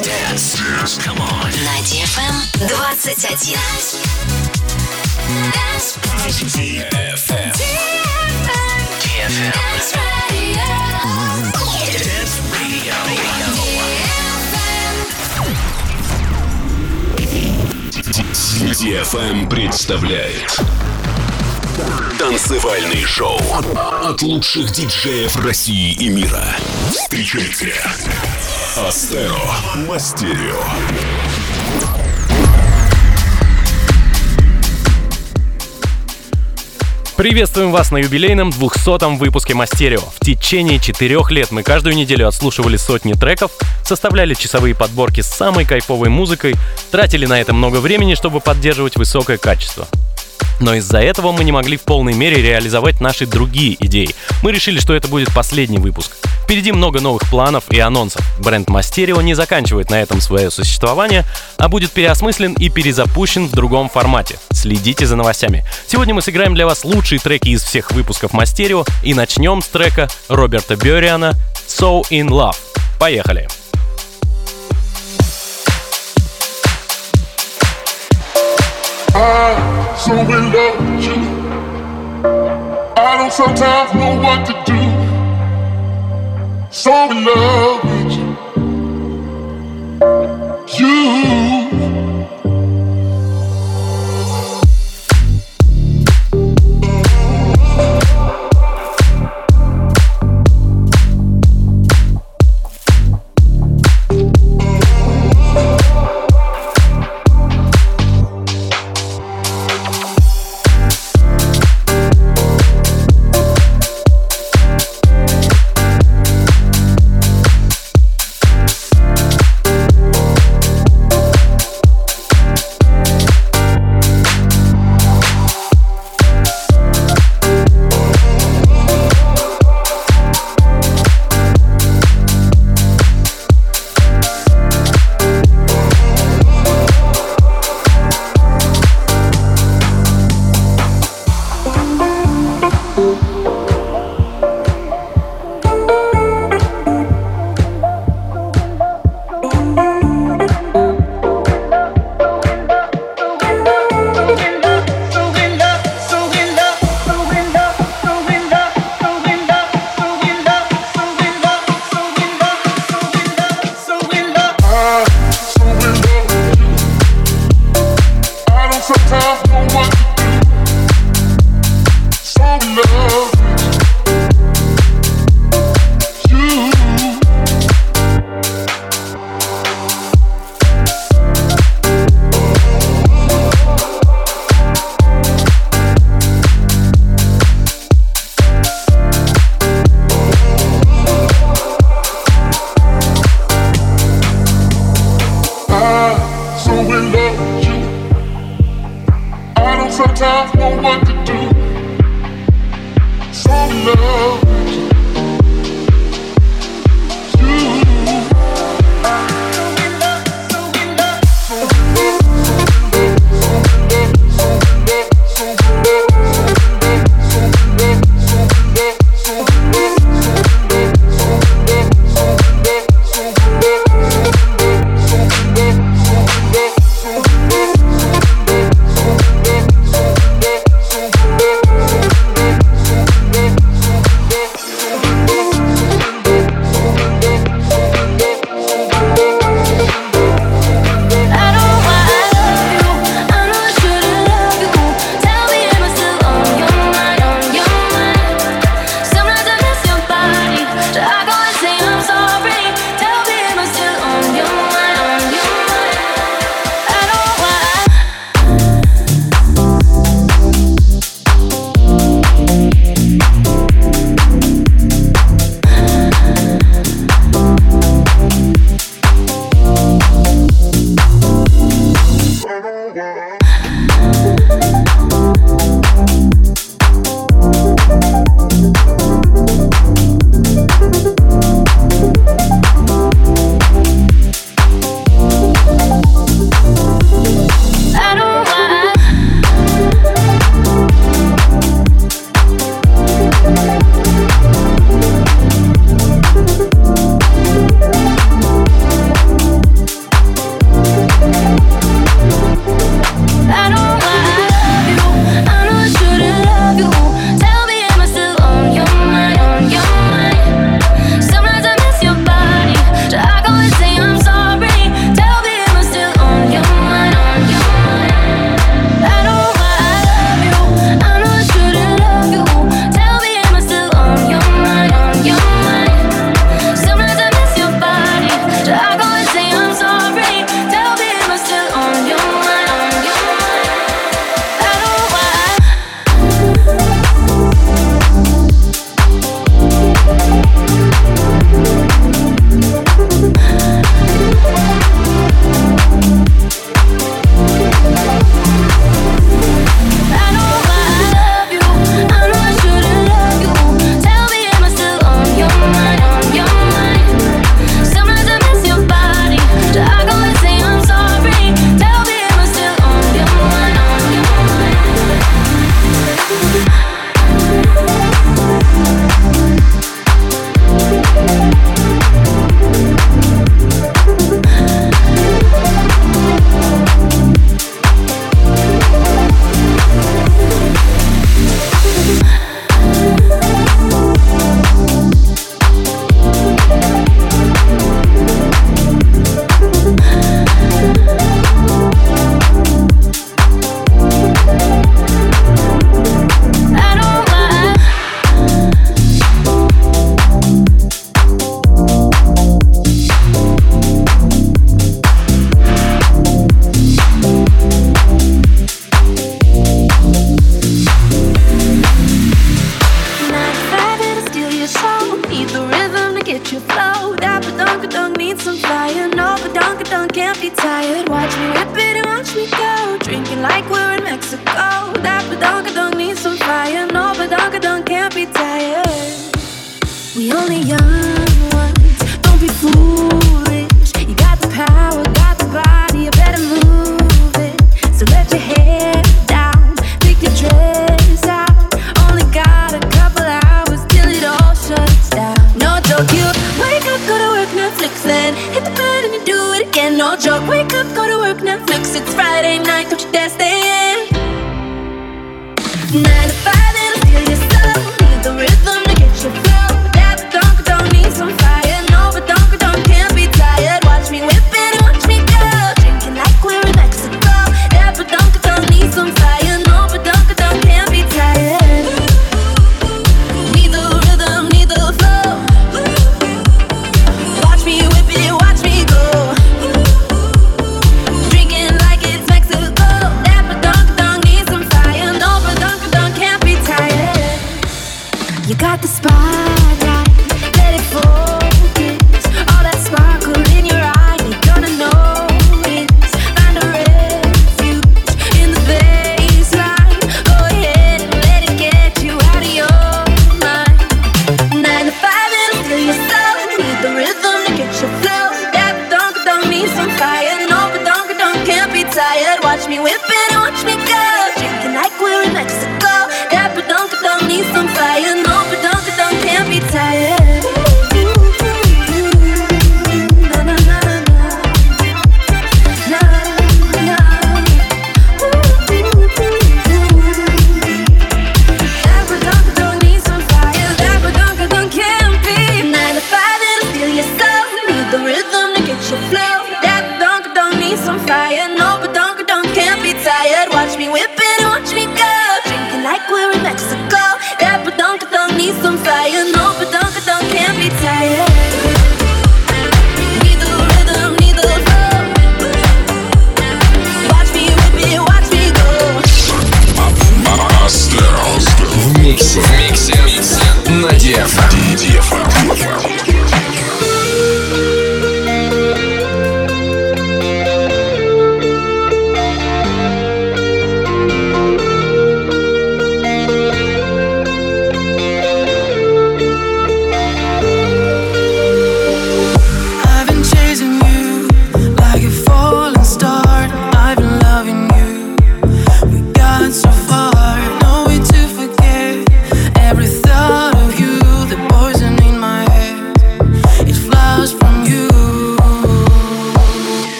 Dance. Dance. Come on. На DFM 21. DFM. DFM. Dance Radio. DFM представляет Танцевальный шоу от лучших диджеев России и мира. Встречайте Астеро Мастерио. Приветствуем вас на юбилейном 200-м выпуске Мастерио. В течение четырех лет мы каждую неделю отслушивали сотни треков, составляли часовые подборки с самой кайфовой музыкой, тратили на это много времени, чтобы поддерживать высокое качество. Но из-за этого мы не могли в полной мере реализовать наши другие идеи. Мы решили, что это будет последний выпуск. Впереди много новых планов и анонсов. Бренд Мастерио не заканчивает на этом свое существование, а будет переосмыслен и перезапущен в другом формате. Следите за новостями. Сегодня мы сыграем для вас лучшие треки из всех выпусков Мастерио и начнем с трека Роберта Бёриана «So In Love». Поехали! I so in love with you. I don't sometimes know what to do. So in love with you. You.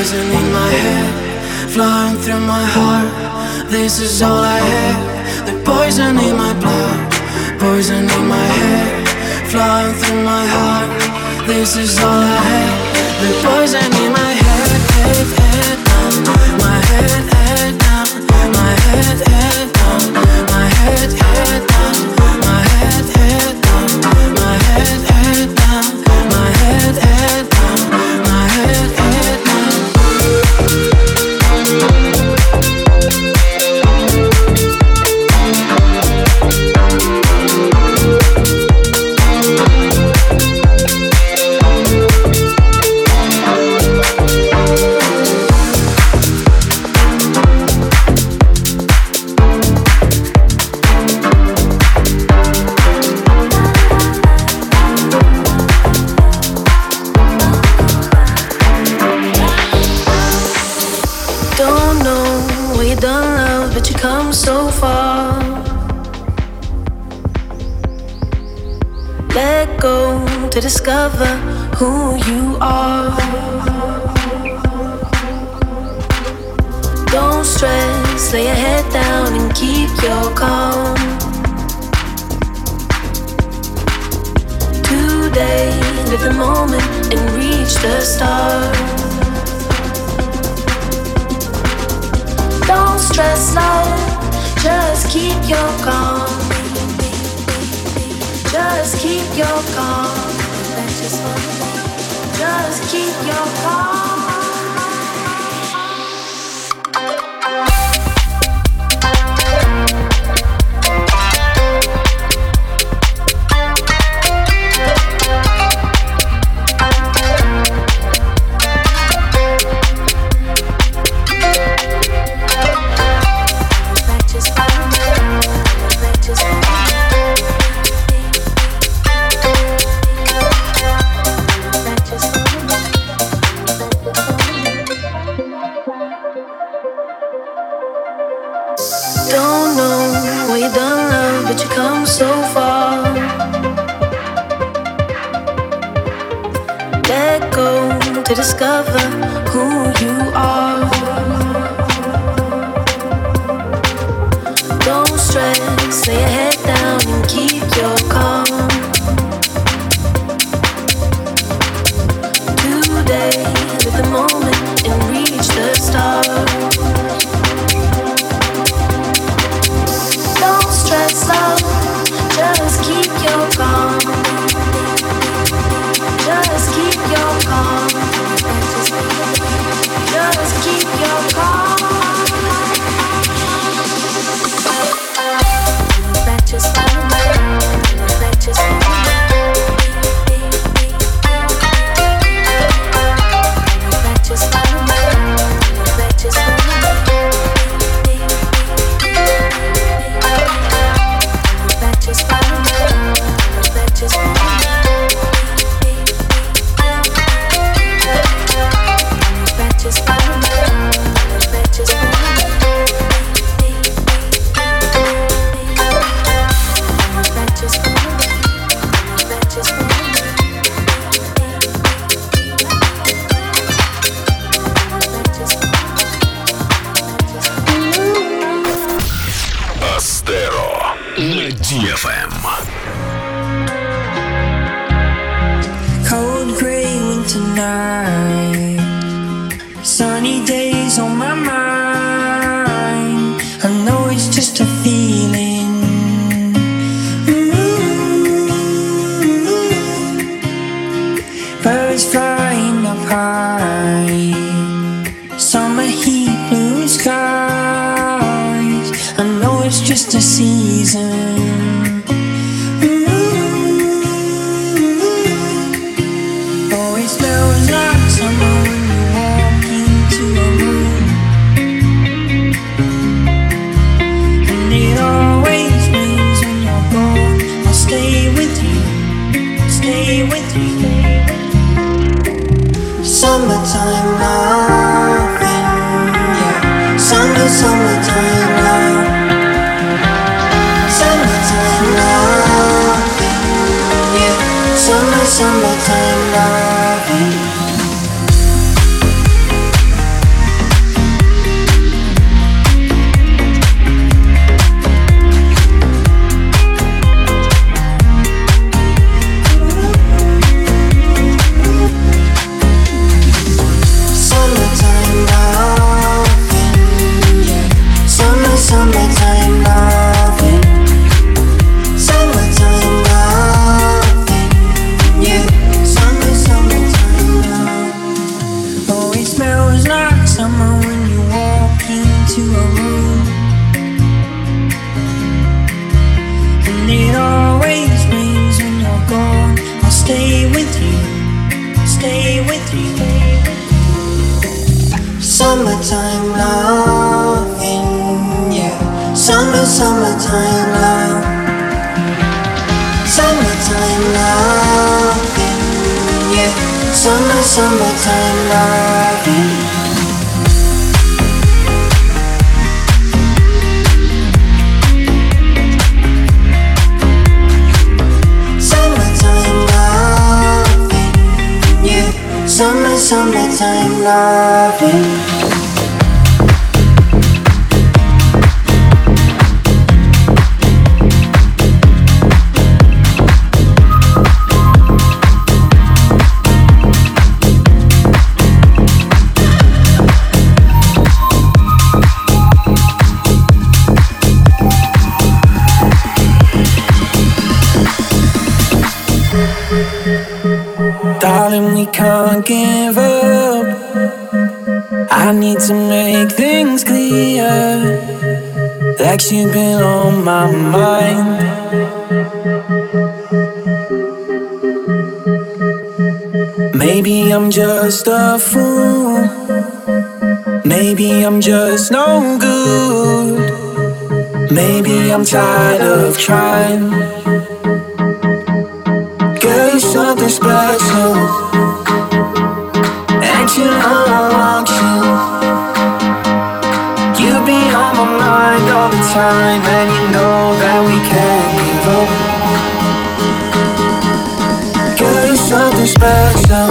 poison in my head, flowing through my heart. This is all I have. The poison in my blood, poison in my head, flowing through my heart. This is all I have. The poison in my head, head, head, down. my head, head, down. my head. head discover who you are. Don't stress, lay your head down and keep your calm. Today, live the moment and reach the stars. Don't stress, love. Just keep your calm. Just keep your calm. Just keep your calm. summertime loving, yeah. Summer, summertime love. Summertime loving, yeah. Summer, summertime loving. summer, summertime loving. Give up. I need to make things clear. Like you've been on my mind. Maybe I'm just a fool. Maybe I'm just no good. Maybe I'm tired of trying Girl, you're something special. You I want you. You be on my mind all the time, and you know that we can't give up. Girl, you're something special.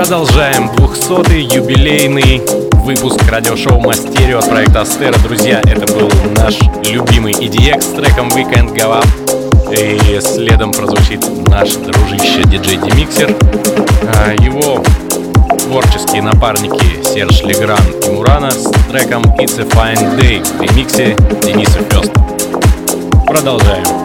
Продолжаем 200-й юбилейный выпуск радиошоу Мастерио от проекта Астера. Друзья, это был наш любимый EDX с треком Weekend Go Up. И следом прозвучит наш дружище диджей Демиксер. А, его творческие напарники Серж Легран и Мурана с треком It's a Fine Day в ремиксе Дениса Фест. Продолжаем.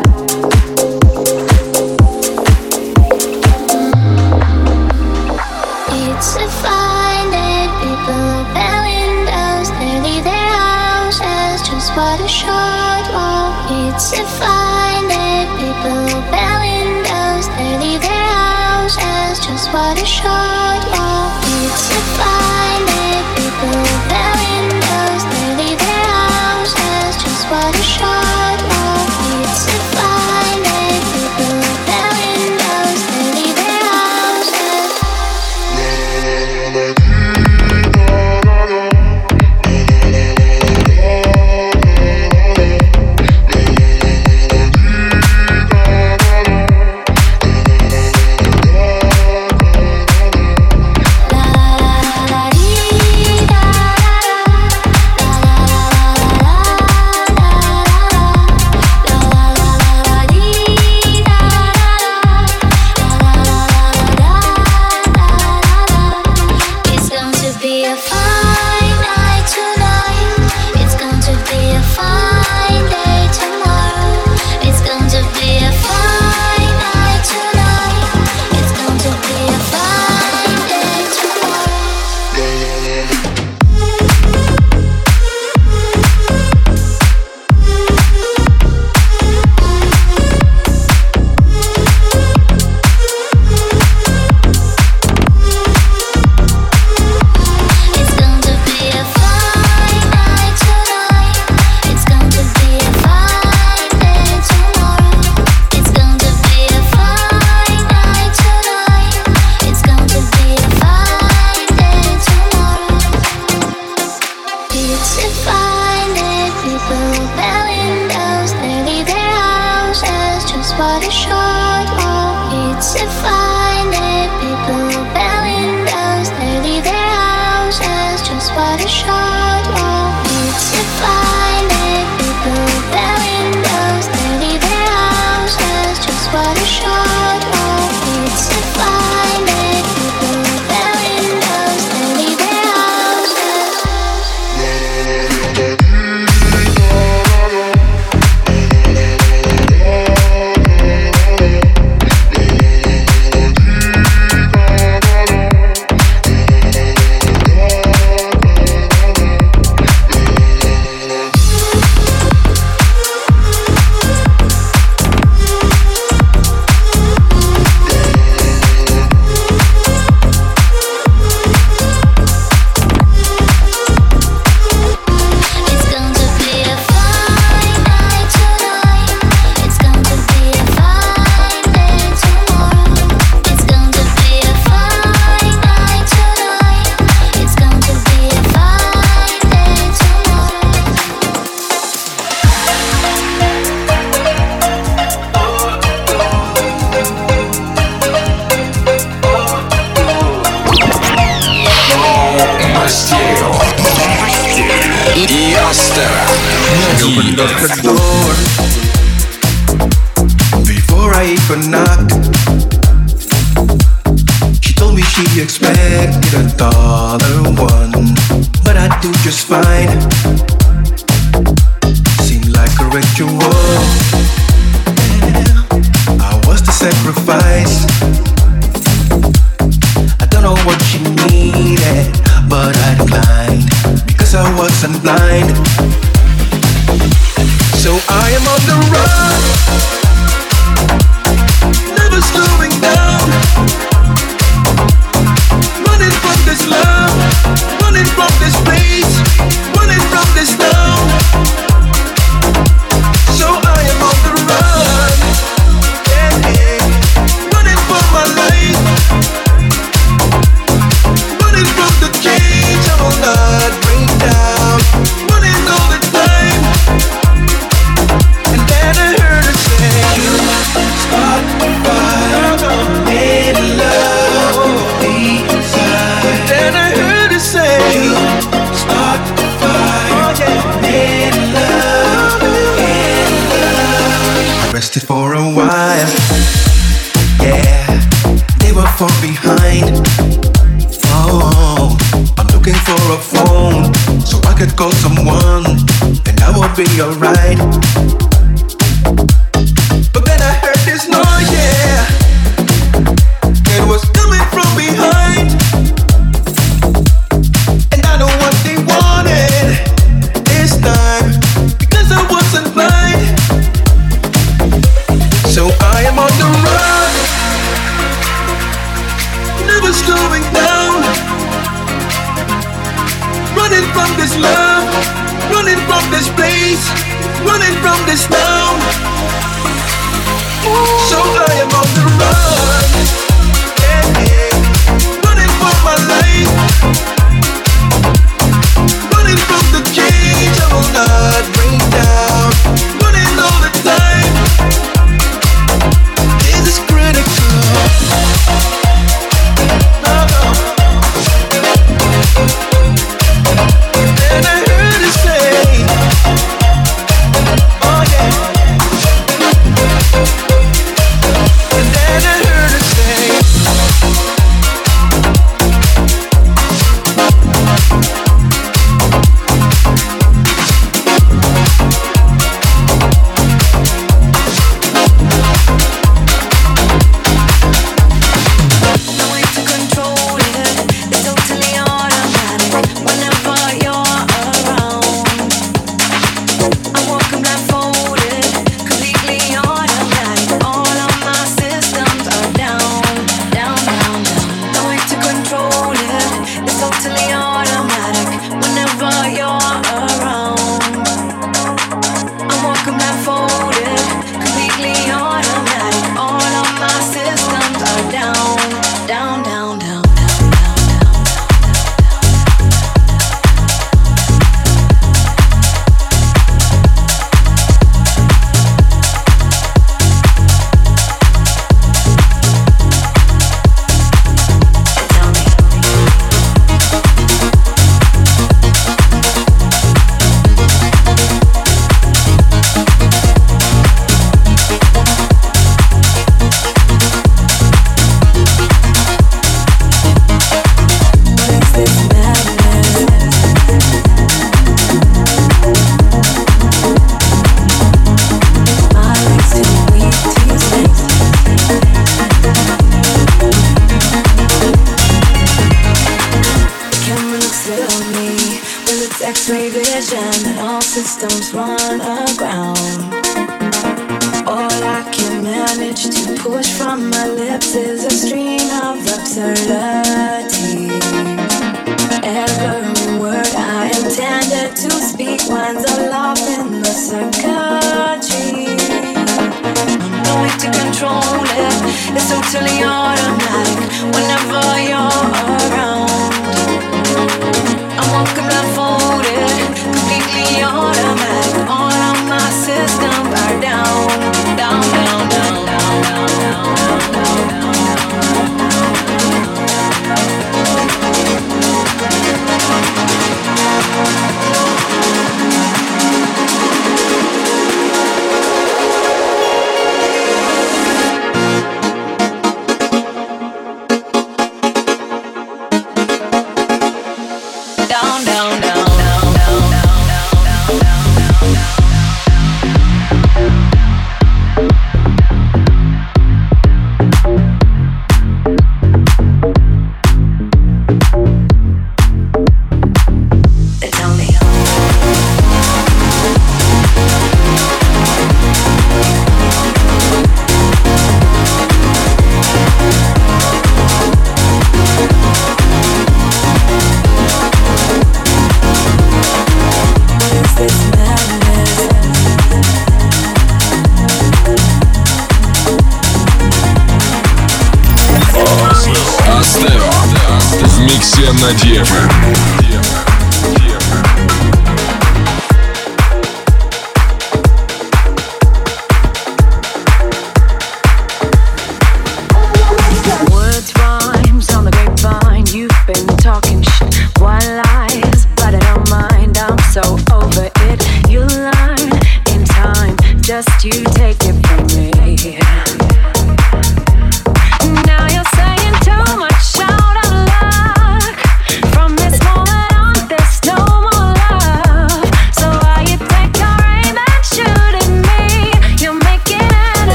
Be alright.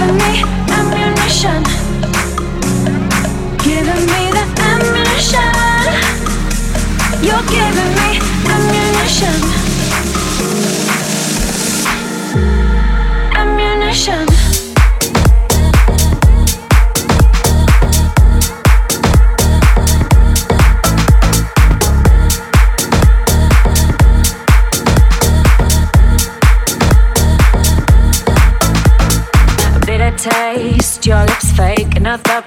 giving me ammunition. Giving me the ammunition. You're giving me ammunition.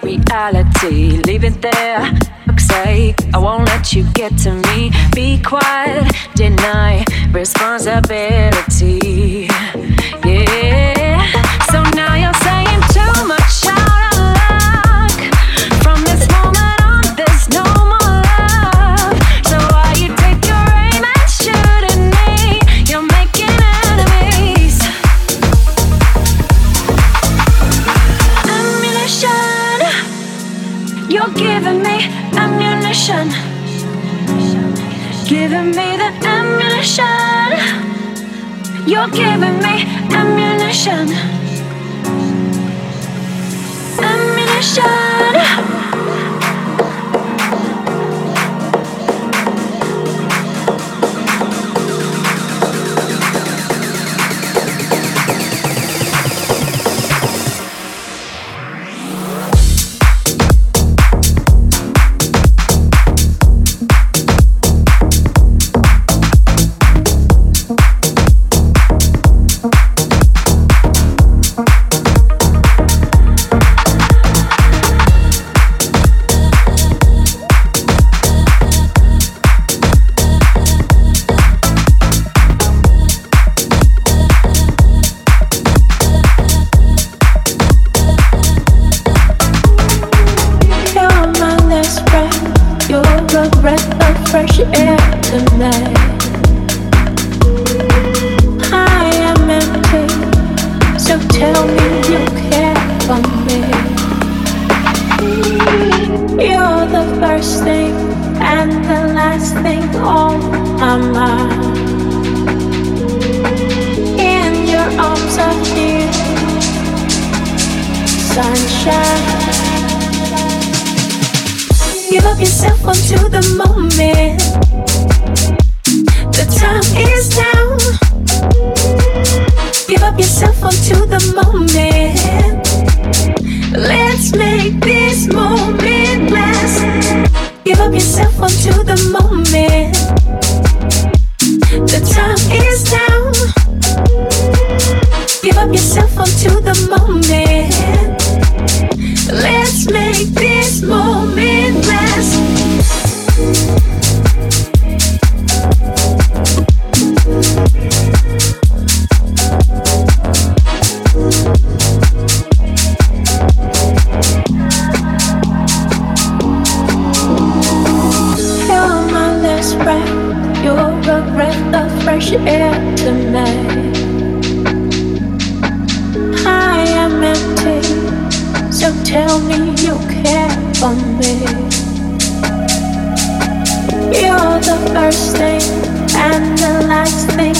reality. Leave it there, fuck's sake. I won't let you get to me. Be quiet, deny responsibility. giving me ammunition.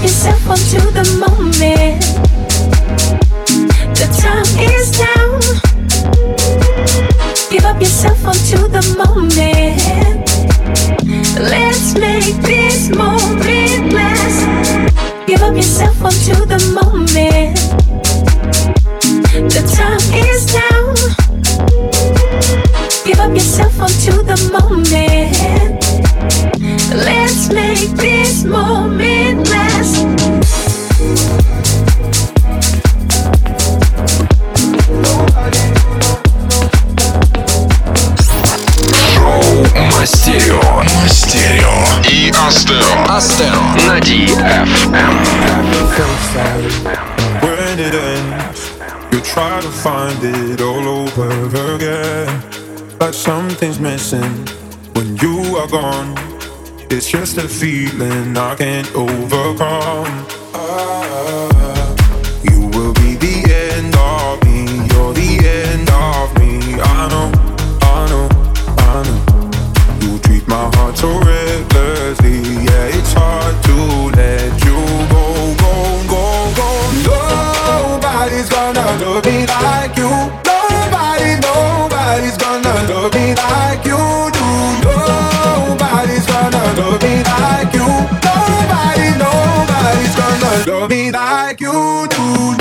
Help yourself onto the moment. The time is now. Give up yourself onto the moment. Let's make this moment last. Give up yourself onto the moment. The time is now. Give up yourself onto the moment. Let's make this moment last. When it ends, you try to find it all over again. Something's missing are gone. It's just a feeling I can't overcome. me like you do.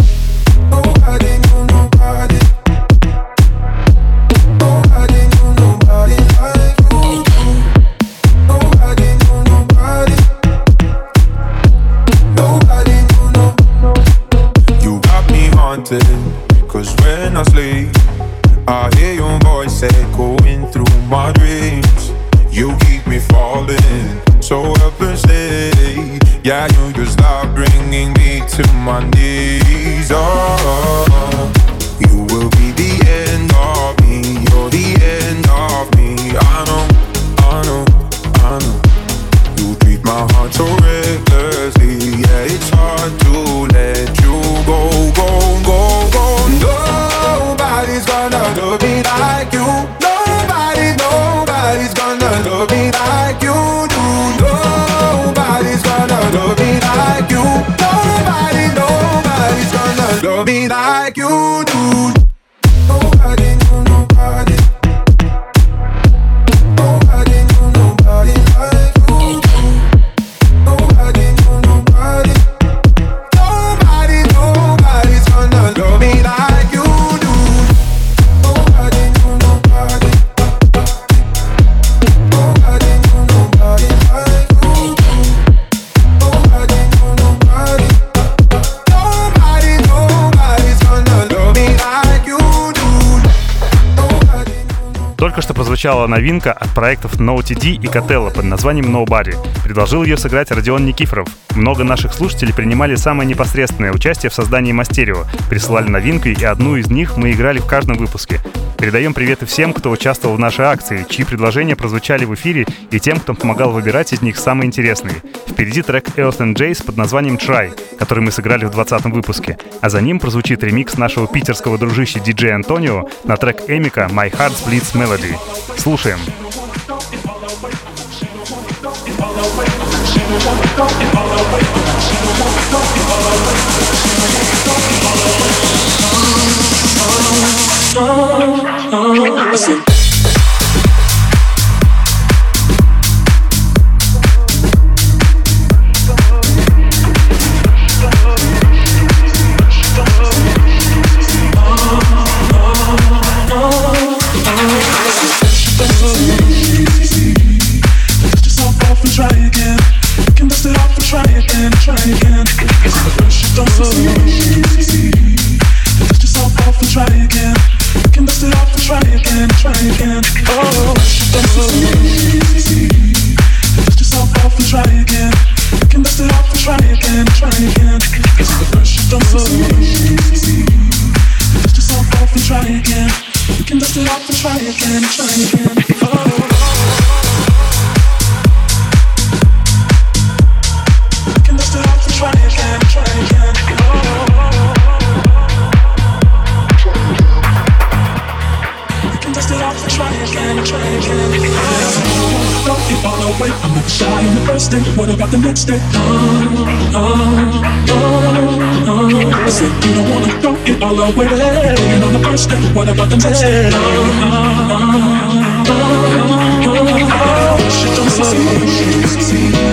Только что прозвучала новинка от проектов NoTD и Котелло под названием Nobody. Предложил ее сыграть Родион Никифоров. Много наших слушателей принимали самое непосредственное участие в создании Мастерио, присылали новинки, и одну из них мы играли в каждом выпуске. Передаем приветы всем, кто участвовал в нашей акции, чьи предложения прозвучали в эфире, и тем, кто помогал выбирать из них самые интересные. Впереди трек Earth and Jace под названием Try, который мы сыграли в 20 выпуске, а за ним прозвучит ремикс нашего питерского дружища диджея Антонио на трек Эмика My Heart Splits Melody. Melody. Слушаем. Oh, oh, oh, oh. Try again. You can dust it off and try again, oh try again. Shit don't succeed. Dust yourself off and try again. You can dust it off and try again, try again, try again. Try again, try again, try again, try again. Try again, can dust it off and try again, try again. The pressure don't succeed.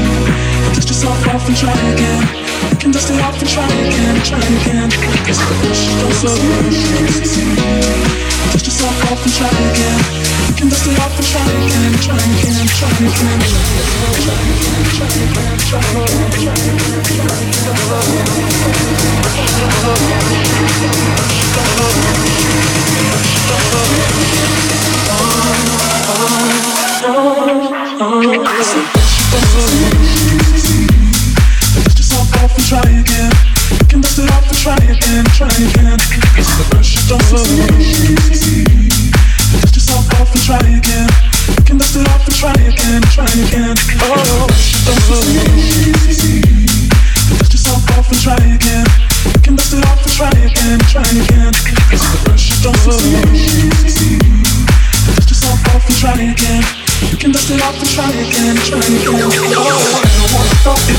Dust yourself off and try again. Can dust it off and try again, try again. Oh, don't succeed. And it and. The don't succeed. Dust yourself off and try again. You try again, try again. Oh, I don't wanna throw it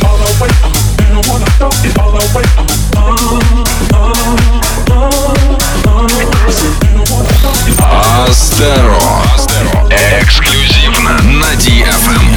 all away. I don't wanna throw it all away. Oh, oh, oh, oh. Астеро. Эксклюзивно на DFM.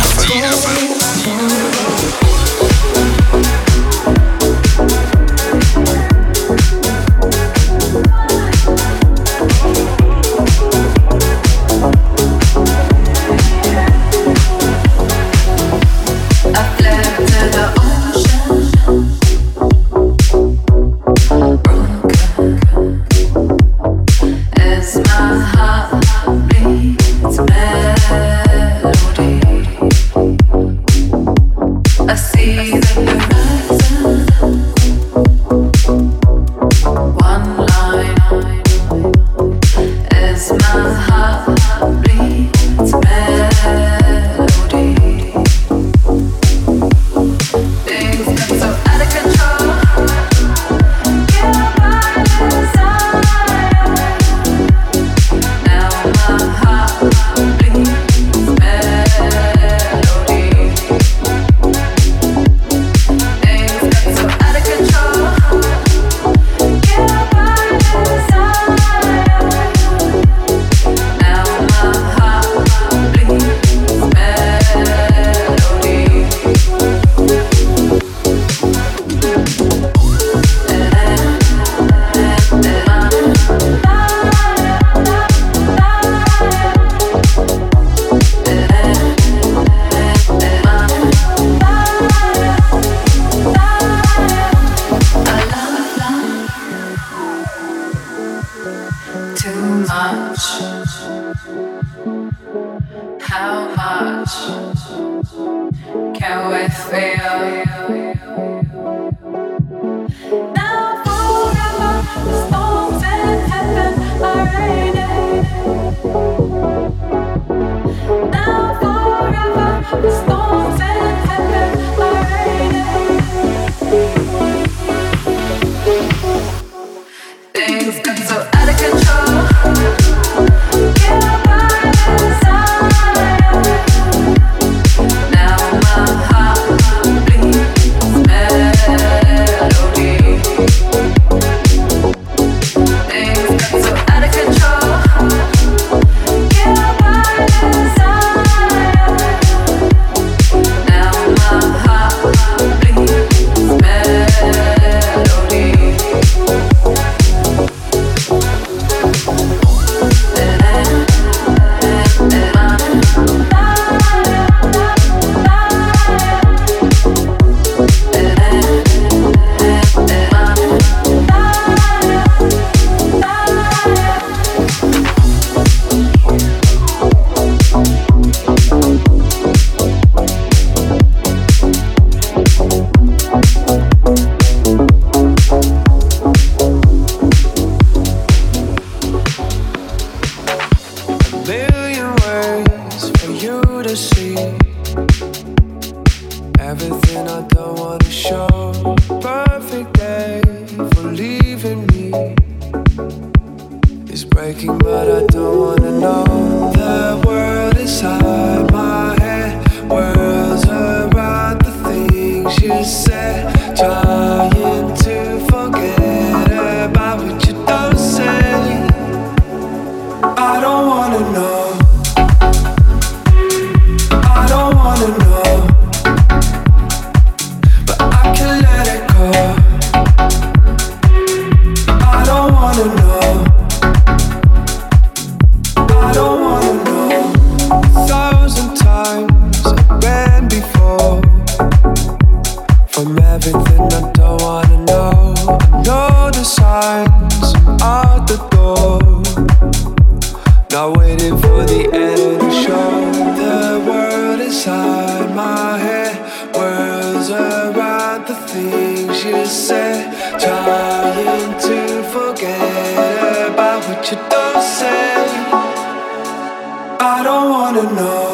wanna know.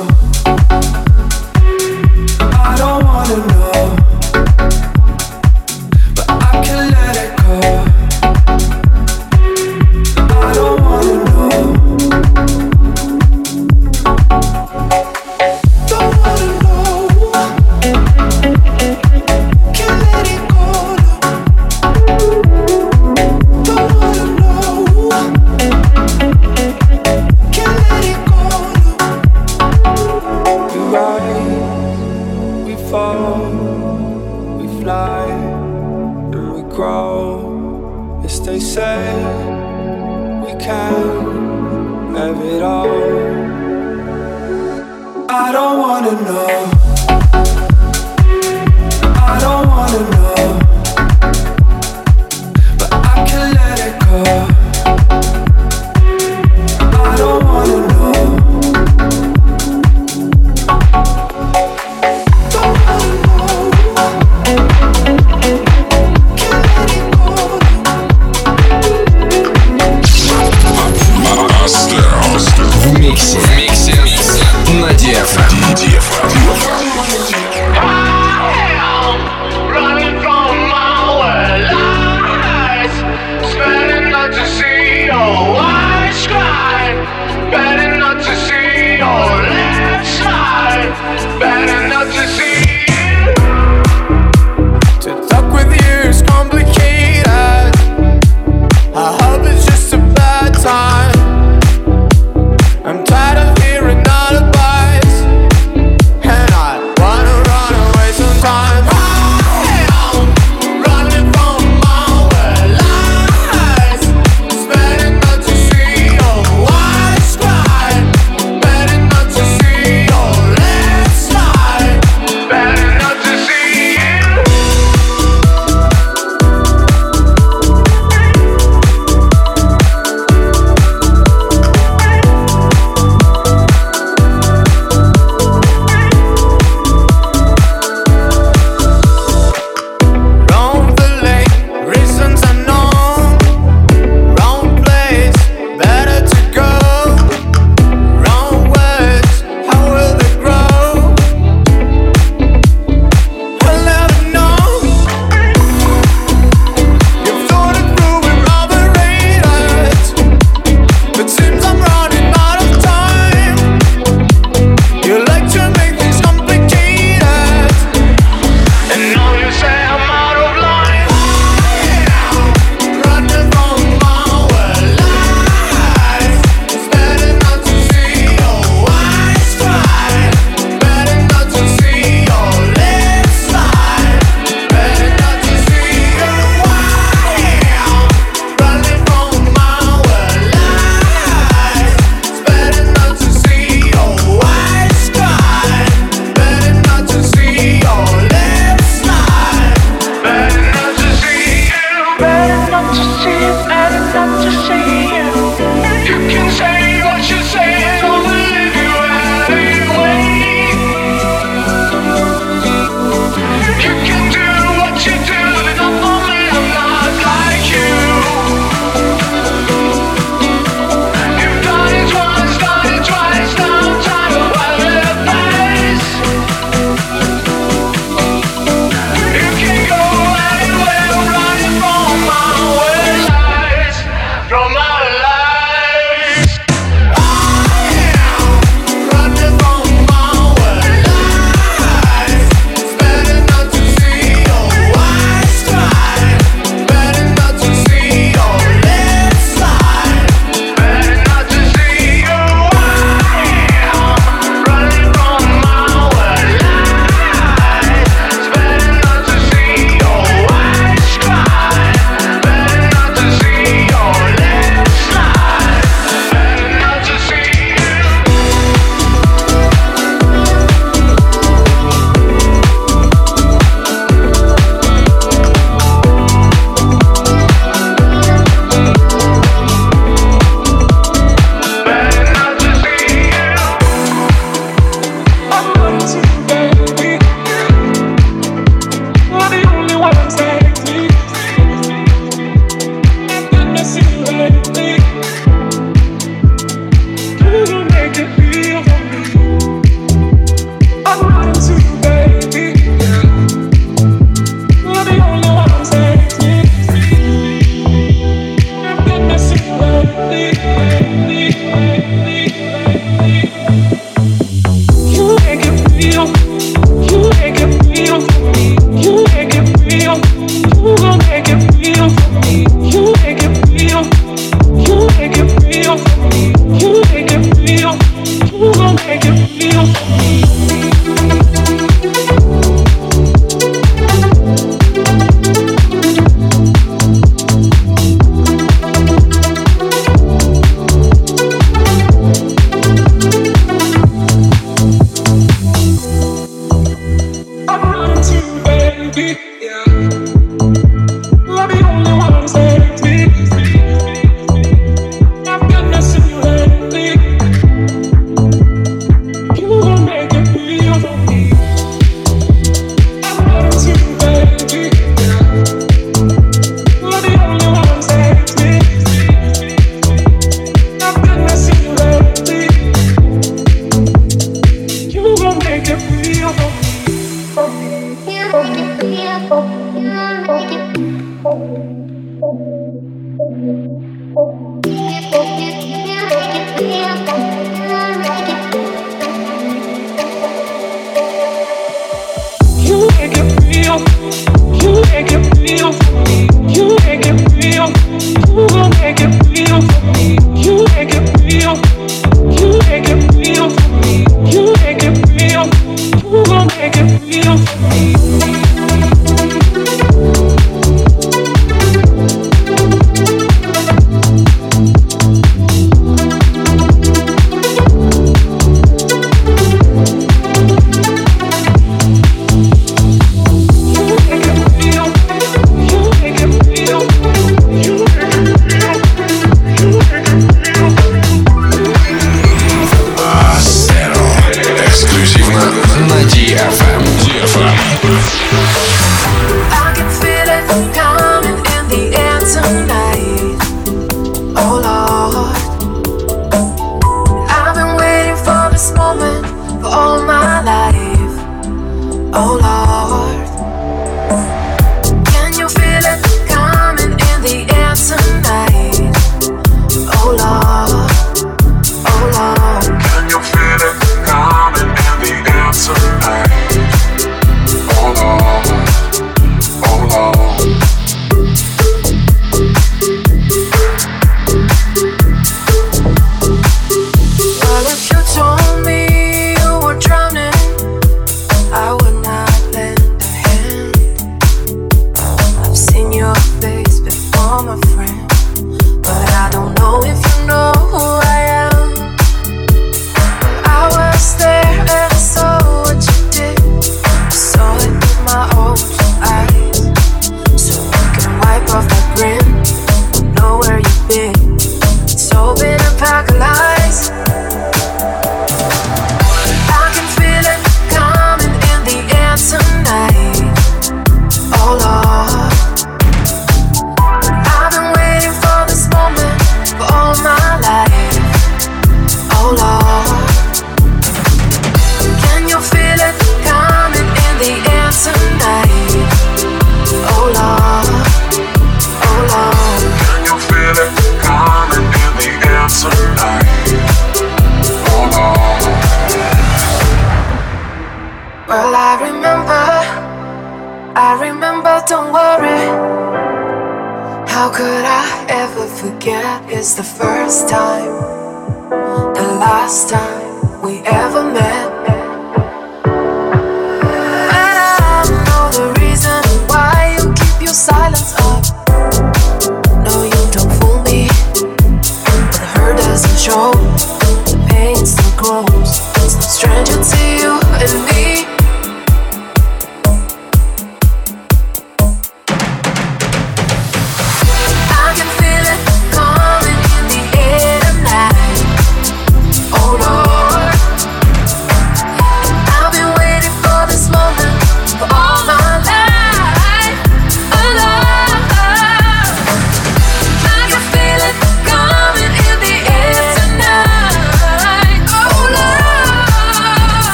Oh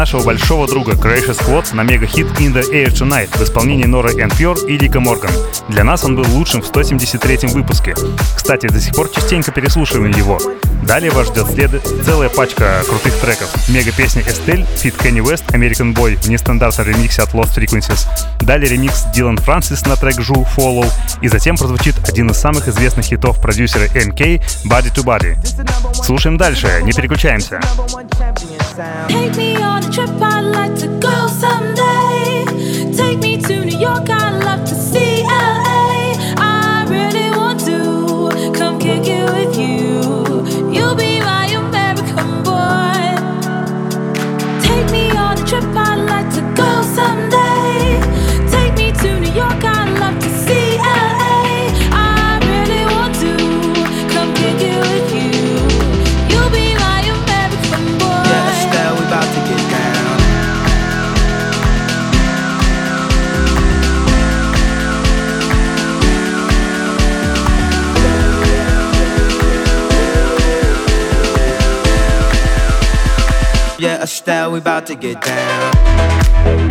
нашего большого друга Crash Squad на мега-хит In the Air Tonight в исполнении Нора and Pure и Рика Морган. Для нас он был лучшим в 173-м выпуске. Кстати, до сих пор частенько переслушиваем его. Далее вас ждет след... целая пачка крутых треков. Мега-песня Estelle, фит Kenny West, American Boy в нестандартном ремиксе от Lost Frequencies. Далее ремикс Дилан Франсис на трек Жу Follow. И затем прозвучит один из самых известных хитов продюсера MK Body to Body. Слушаем дальше, не переключаемся. Take me on a trip, I'd like to go someday. Estelle, we about to get down.